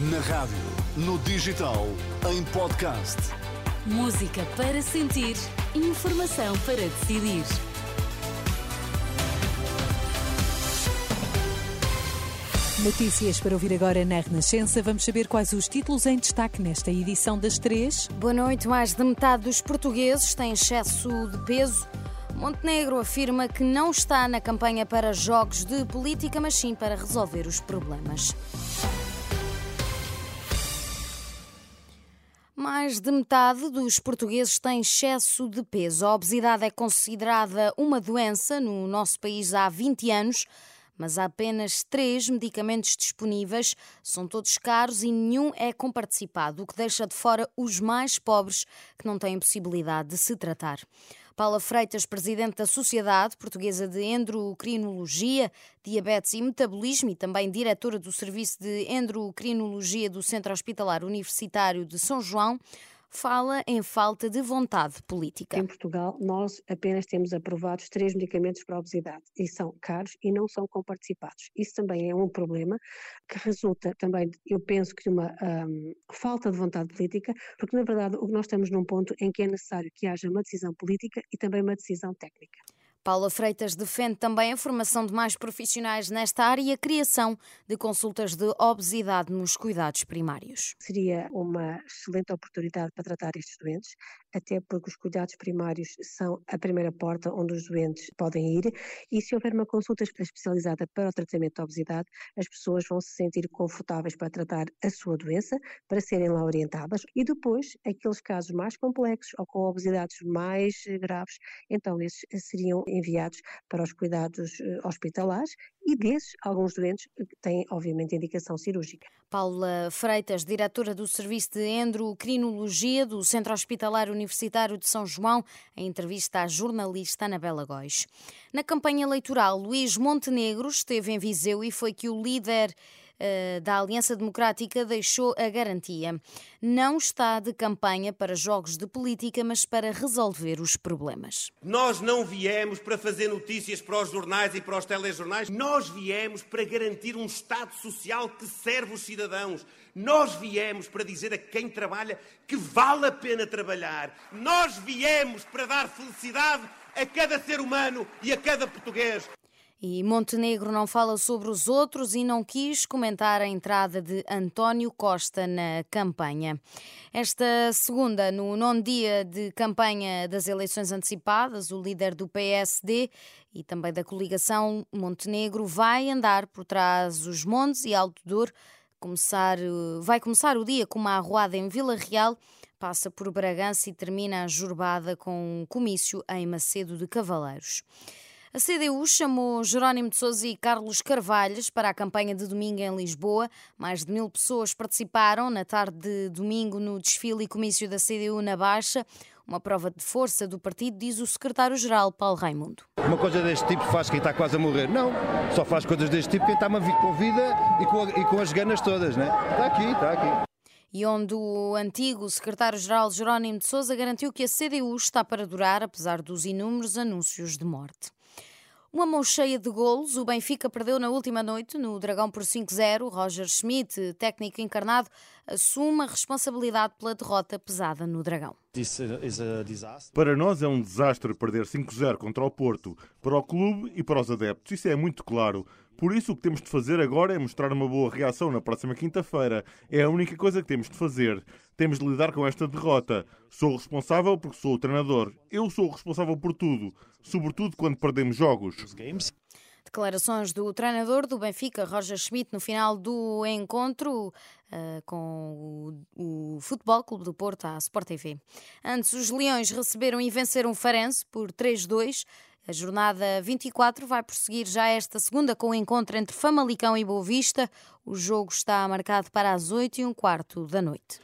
Na rádio, no digital, em podcast. Música para sentir, informação para decidir. Notícias para ouvir agora na Renascença. Vamos saber quais os títulos em destaque nesta edição das três. Boa noite. Mais de metade dos portugueses têm excesso de peso. Montenegro afirma que não está na campanha para jogos de política, mas sim para resolver os problemas. Mais de metade dos portugueses têm excesso de peso. A obesidade é considerada uma doença no nosso país há 20 anos mas há apenas três medicamentos disponíveis, são todos caros e nenhum é comparticipado, o que deixa de fora os mais pobres que não têm possibilidade de se tratar. Paula Freitas, presidente da Sociedade Portuguesa de Endocrinologia, Diabetes e Metabolismo e também diretora do Serviço de Endocrinologia do Centro Hospitalar Universitário de São João, fala em falta de vontade política. Em Portugal, nós apenas temos aprovados três medicamentos para a obesidade e são caros e não são comparticipados. Isso também é um problema que resulta também, eu penso que de uma um, falta de vontade política, porque na verdade nós estamos num ponto em que é necessário que haja uma decisão política e também uma decisão técnica. Paula Freitas defende também a formação de mais profissionais nesta área e a criação de consultas de obesidade nos cuidados primários. Seria uma excelente oportunidade para tratar estes doentes, até porque os cuidados primários são a primeira porta onde os doentes podem ir e se houver uma consulta especializada para o tratamento da obesidade, as pessoas vão se sentir confortáveis para tratar a sua doença, para serem lá orientadas e depois aqueles casos mais complexos ou com obesidades mais graves, então esses seriam enviados para os cuidados eh, hospitalares e desses, alguns doentes têm, obviamente, indicação cirúrgica. Paula Freitas, diretora do Serviço de Endocrinologia do Centro Hospitalar Universitário de São João, em entrevista à jornalista Anabela Góis. Na campanha eleitoral, Luís Montenegro esteve em Viseu e foi que o líder da Aliança Democrática deixou a garantia. Não está de campanha para jogos de política, mas para resolver os problemas. Nós não viemos para fazer notícias para os jornais e para os telejornais. Nós viemos para garantir um Estado social que serve os cidadãos. Nós viemos para dizer a quem trabalha que vale a pena trabalhar. Nós viemos para dar felicidade a cada ser humano e a cada português. E Montenegro não fala sobre os outros e não quis comentar a entrada de António Costa na campanha. Esta segunda, no nono dia de campanha das eleições antecipadas, o líder do PSD e também da coligação Montenegro vai andar por trás dos montes e Alto Douro. Começar, vai começar o dia com uma arruada em Vila Real, passa por Bragança e termina a jurbada com um comício em Macedo de Cavaleiros. A CDU chamou Jerónimo de Sousa e Carlos Carvalhas para a campanha de domingo em Lisboa. Mais de mil pessoas participaram na tarde de domingo no desfile e comício da CDU na Baixa. Uma prova de força do partido, diz o secretário-geral Paulo Raimundo. Uma coisa deste tipo faz quem está quase a morrer. Não, só faz coisas deste tipo quem está com vida e com, e com as ganas todas, né? Está aqui, está aqui e onde o antigo secretário-geral Jerónimo de Sousa garantiu que a CDU está para durar, apesar dos inúmeros anúncios de morte. Uma mão cheia de golos, o Benfica perdeu na última noite no Dragão por 5-0. Roger Schmidt, técnico encarnado, assume a responsabilidade pela derrota pesada no Dragão. Para nós é um desastre perder 5-0 contra o Porto, para o clube e para os adeptos. Isso é muito claro. Por isso, o que temos de fazer agora é mostrar uma boa reação na próxima quinta-feira. É a única coisa que temos de fazer. Temos de lidar com esta derrota. Sou responsável porque sou o treinador. Eu sou o responsável por tudo, sobretudo quando perdemos jogos. Declarações do treinador do Benfica, Roger Schmidt, no final do encontro uh, com o, o, Futebol Clube do Porto, à Sport TV. Antes, os Leões receberam e venceram o Farense por 3-2. A jornada 24 vai prosseguir já esta segunda com o encontro entre Famalicão e Boa Vista. O jogo está marcado para as 8 e um quarto da noite.